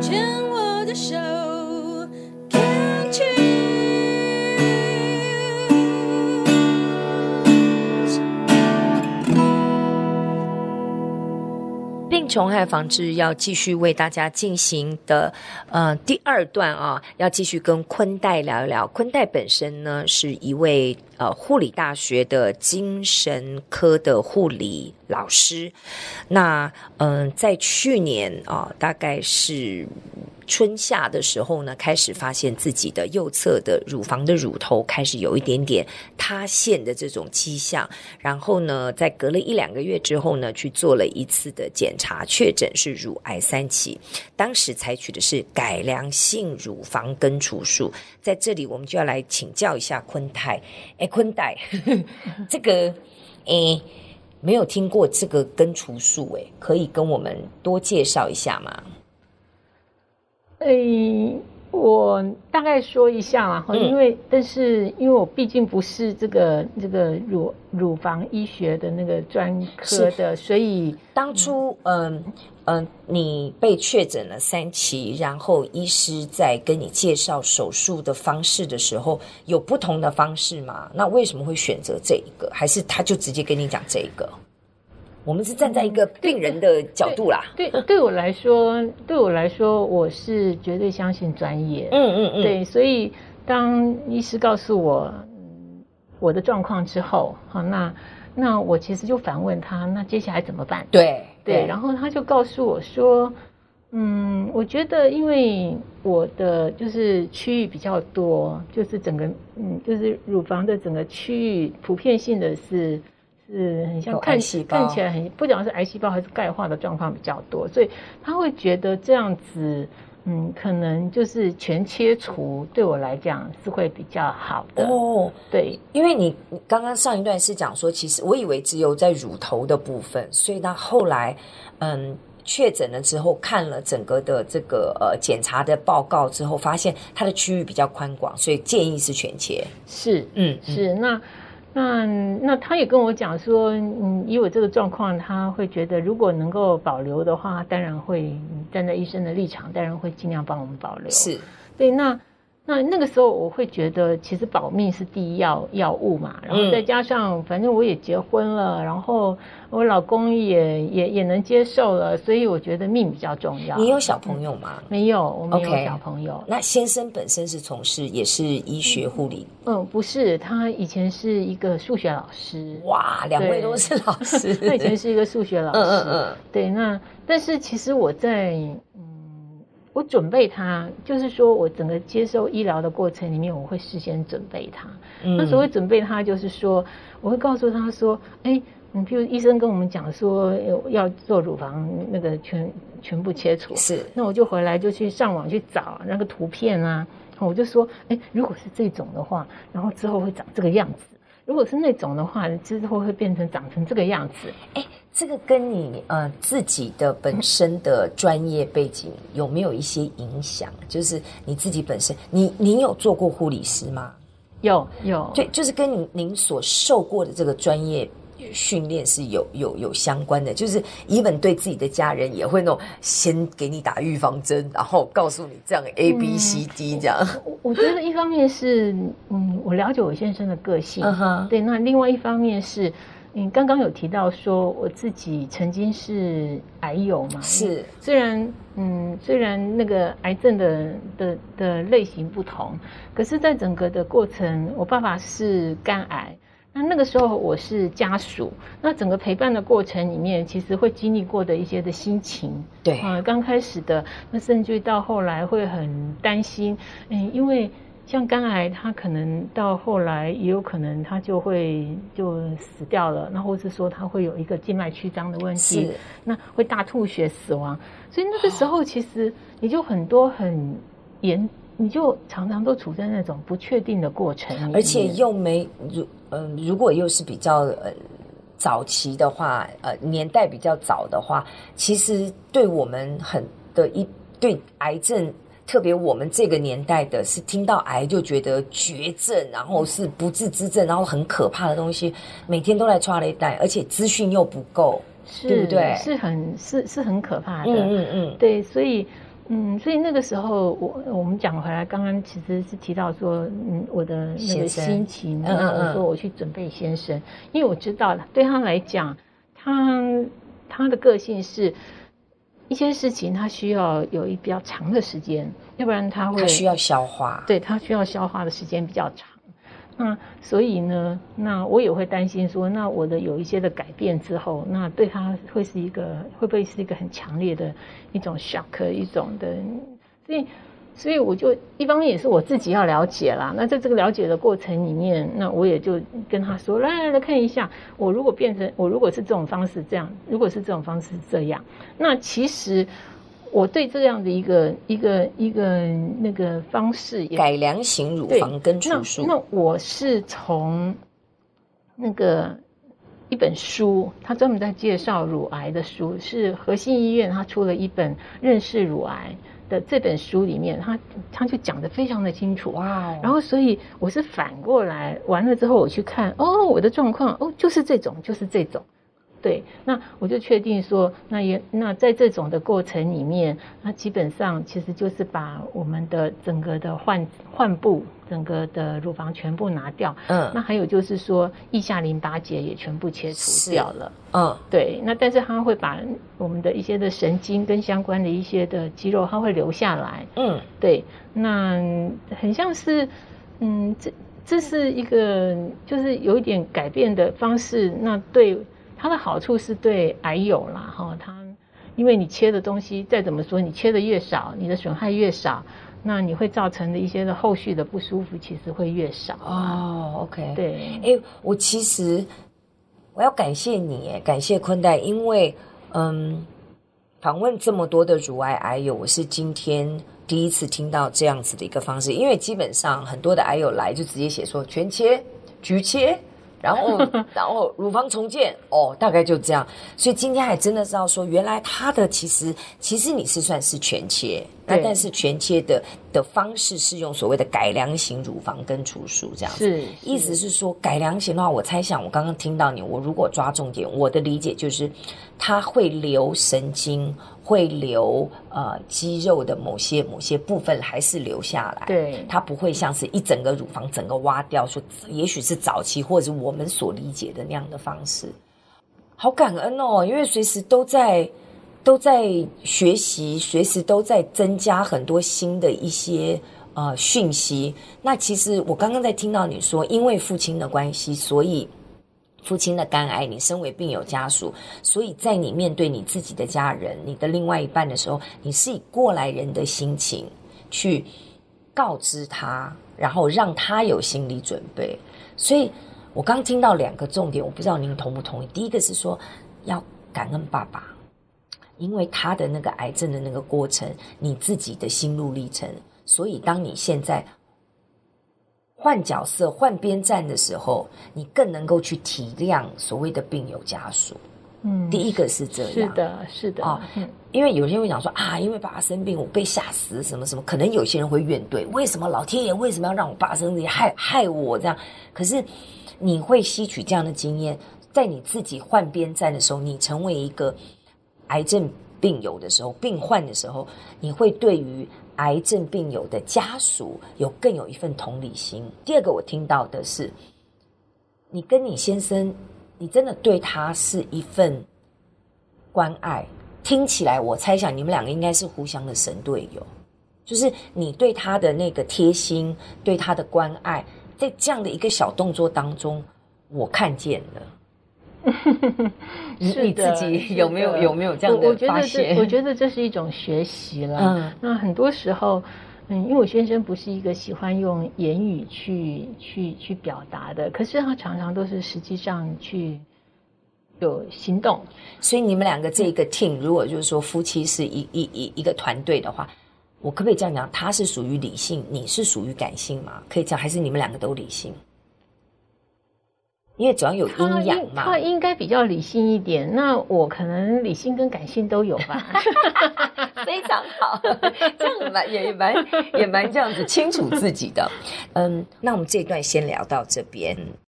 牵我的手，Can't you？虫害防治要继续为大家进行的，呃，第二段啊，要继续跟坤代聊一聊。坤代本身呢，是一位呃护理大学的精神科的护理老师。那嗯、在去年啊，大概是。春夏的时候呢，开始发现自己的右侧的乳房的乳头开始有一点点塌陷的这种迹象，然后呢，在隔了一两个月之后呢，去做了一次的检查，确诊是乳癌三期，当时采取的是改良性乳房根除术。在这里，我们就要来请教一下坤泰，哎，坤泰，这个，哎，没有听过这个根除术，哎，可以跟我们多介绍一下吗？诶，我大概说一下啦，哈，因为但是因为我毕竟不是这个这个乳乳房医学的那个专科的，所以当初嗯嗯、呃呃，你被确诊了三期，然后医师在跟你介绍手术的方式的时候，有不同的方式吗？那为什么会选择这一个？还是他就直接跟你讲这一个？我们是站在一个病人的角度啦。对，对，对我来说，对我来说，我是绝对相信专业。嗯嗯嗯。对，所以当医师告诉我我的状况之后，好，那那我其实就反问他，那接下来怎么办？对对，对，然后他就告诉我说，嗯，我觉得因为我的就是区域比较多，就是整个嗯，就是乳房的整个区域普遍性的是。是很像看起看起来很不讲是癌细胞还是钙化的状况比较多，所以他会觉得这样子，嗯，可能就是全切除对我来讲是会比较好的哦。对，因为你你刚刚上一段是讲说，其实我以为只有在乳头的部分，所以他后来嗯确诊了之后，看了整个的这个呃检查的报告之后，发现它的区域比较宽广，所以建议是全切。是，嗯，是那。那那他也跟我讲说，嗯，以我这个状况，他会觉得如果能够保留的话，当然会站在医生的立场，当然会尽量帮我们保留。是，对，那。那那个时候我会觉得，其实保命是第一要要务嘛，然后再加上反正我也结婚了，然后我老公也也也能接受了，所以我觉得命比较重要。你有小朋友吗？没有，我没有小朋友。Okay. 那先生本身是从事也是医学护理？嗯，不是，他以前是一个数学老师。哇，两位都是老师。他以前是一个数学老师。嗯嗯嗯。对，那但是其实我在。我准备它，就是说我整个接受医疗的过程里面，我会事先准备它。嗯、那所谓准备它，就是说我会告诉他说：“哎，你譬如医生跟我们讲说要做乳房那个全全部切除，是，那我就回来就去上网去找那个图片啊，我就说：哎，如果是这种的话，然后之后会长这个样子。”如果是那种的话，之后会变成长成这个样子。哎，这个跟你呃自己的本身的专业背景有没有一些影响？就是你自己本身，你您有做过护理师吗？有有，对，就是跟您您所受过的这个专业。训练是有有有相关的，就是 even 对自己的家人也会那种先给你打预防针，然后告诉你这样 A B C D 这样。我、嗯、我觉得一方面是嗯，我了解我先生的个性，uh -huh. 对。那另外一方面是，你刚刚有提到说我自己曾经是癌友嘛？是。虽然嗯，虽然那个癌症的的的类型不同，可是在整个的过程，我爸爸是肝癌。那那个时候我是家属，那整个陪伴的过程里面，其实会经历过的一些的心情，对。啊，刚开始的，那甚至到后来会很担心，嗯，因为像肝癌，它可能到后来也有可能它就会就死掉了，那或是说它会有一个静脉曲张的问题，是，那会大吐血死亡，所以那个时候其实你就很多很严。你就常常都处在那种不确定的过程，而且又没如嗯、呃，如果又是比较呃早期的话，呃年代比较早的话，其实对我们很的一对癌症，特别我们这个年代的是听到癌就觉得绝症，然后是不治之症，然后很可怕的东西，每天都来抓雷带，而且资讯又不够，是对不对？是很是是很可怕的，嗯嗯嗯，对，所以。嗯，所以那个时候我我们讲回来，刚刚其实是提到说，嗯，我的那个心情，嗯嗯，我说我去准备先生，因为我知道了，对他来讲，他他的个性是一些事情他需要有一比较长的时间，要不然他会他需要消化，对，他需要消化的时间比较长。那所以呢，那我也会担心说，那我的有一些的改变之后，那对他会是一个会不会是一个很强烈的一种 shock 一种的，所以所以我就一方面也是我自己要了解啦。那在这个了解的过程里面，那我也就跟他说，来来来看一下，我如果变成我如果是这种方式这样，如果是这种方式这样，那其实。我对这样的一个一个一个那个方式也，改良型乳房根除术。那我是从那个一本书，他专门在介绍乳癌的书，是和信医院他出了一本认识乳癌的这本书里面，他他就讲的非常的清楚。哇！然后所以我是反过来完了之后我去看，哦，我的状况哦就是这种，就是这种。对，那我就确定说，那也那在这种的过程里面，那基本上其实就是把我们的整个的患患部、整个的乳房全部拿掉。嗯，那还有就是说，腋下淋巴结也全部切除掉了。嗯，对。那但是它会把我们的一些的神经跟相关的一些的肌肉，它会留下来。嗯，对。那很像是，嗯，这这是一个就是有一点改变的方式。那对。它的好处是对癌友啦，哈，它因为你切的东西再怎么说，你切的越少，你的损害越少，那你会造成的一些的后续的不舒服其实会越少。哦，OK，对，哎，我其实我要感谢你，哎，感谢坤代，因为嗯，访问这么多的乳癌癌友，我是今天第一次听到这样子的一个方式，因为基本上很多的癌友来就直接写说全切、局切。然后，然后乳房重建哦，大概就这样。所以今天还真的是要说，原来他的其实其实你是算是全切，那但是全切的的方式是用所谓的改良型乳房根除术这样子。是，意思是说改良型的话，我猜想我刚刚听到你，我如果抓重点，我的理解就是，它会留神经。会留呃肌肉的某些某些部分还是留下来，对，它不会像是一整个乳房整个挖掉，说也许是早期或者是我们所理解的那样的方式。好感恩哦，因为随时都在都在学习，随时都在增加很多新的一些呃讯息。那其实我刚刚在听到你说，因为父亲的关系，所以。父亲的肝癌，你身为病友家属，所以在你面对你自己的家人、你的另外一半的时候，你是以过来人的心情去告知他，然后让他有心理准备。所以我刚听到两个重点，我不知道您同不同意。第一个是说要感恩爸爸，因为他的那个癌症的那个过程，你自己的心路历程，所以当你现在。换角色、换边站的时候，你更能够去体谅所谓的病友家属。嗯，第一个是这样，是的，是的啊。嗯，因为有些人会讲说啊，因为爸爸生病，我被吓死，什么什么。可能有些人会怨怼，为什么老天爷为什么要让我爸生病，害害我这样？可是你会吸取这样的经验，在你自己换边站的时候，你成为一个癌症病友的时候，病患的时候，你会对于。癌症病友的家属有更有一份同理心。第二个，我听到的是，你跟你先生，你真的对他是一份关爱。听起来，我猜想你们两个应该是互相的神队友，就是你对他的那个贴心，对他的关爱，在这样的一个小动作当中，我看见了。你你自己有没有有没有这样的发现？我觉得这是一种学习了。嗯，那很多时候，嗯，因为我先生不是一个喜欢用言语去去去表达的，可是他常常都是实际上去有行动。所以你们两个这个 team，如果就是说夫妻是一一一一个团队的话，我可不可以这样讲？他是属于理性，你是属于感性吗？可以这样，还是你们两个都理性？因为主要有阴阳嘛，他应该比较理性一点。那我可能理性跟感性都有吧 非常好，这样蛮也蛮也蛮这样子清楚自己的。嗯，那我们这一段先聊到这边。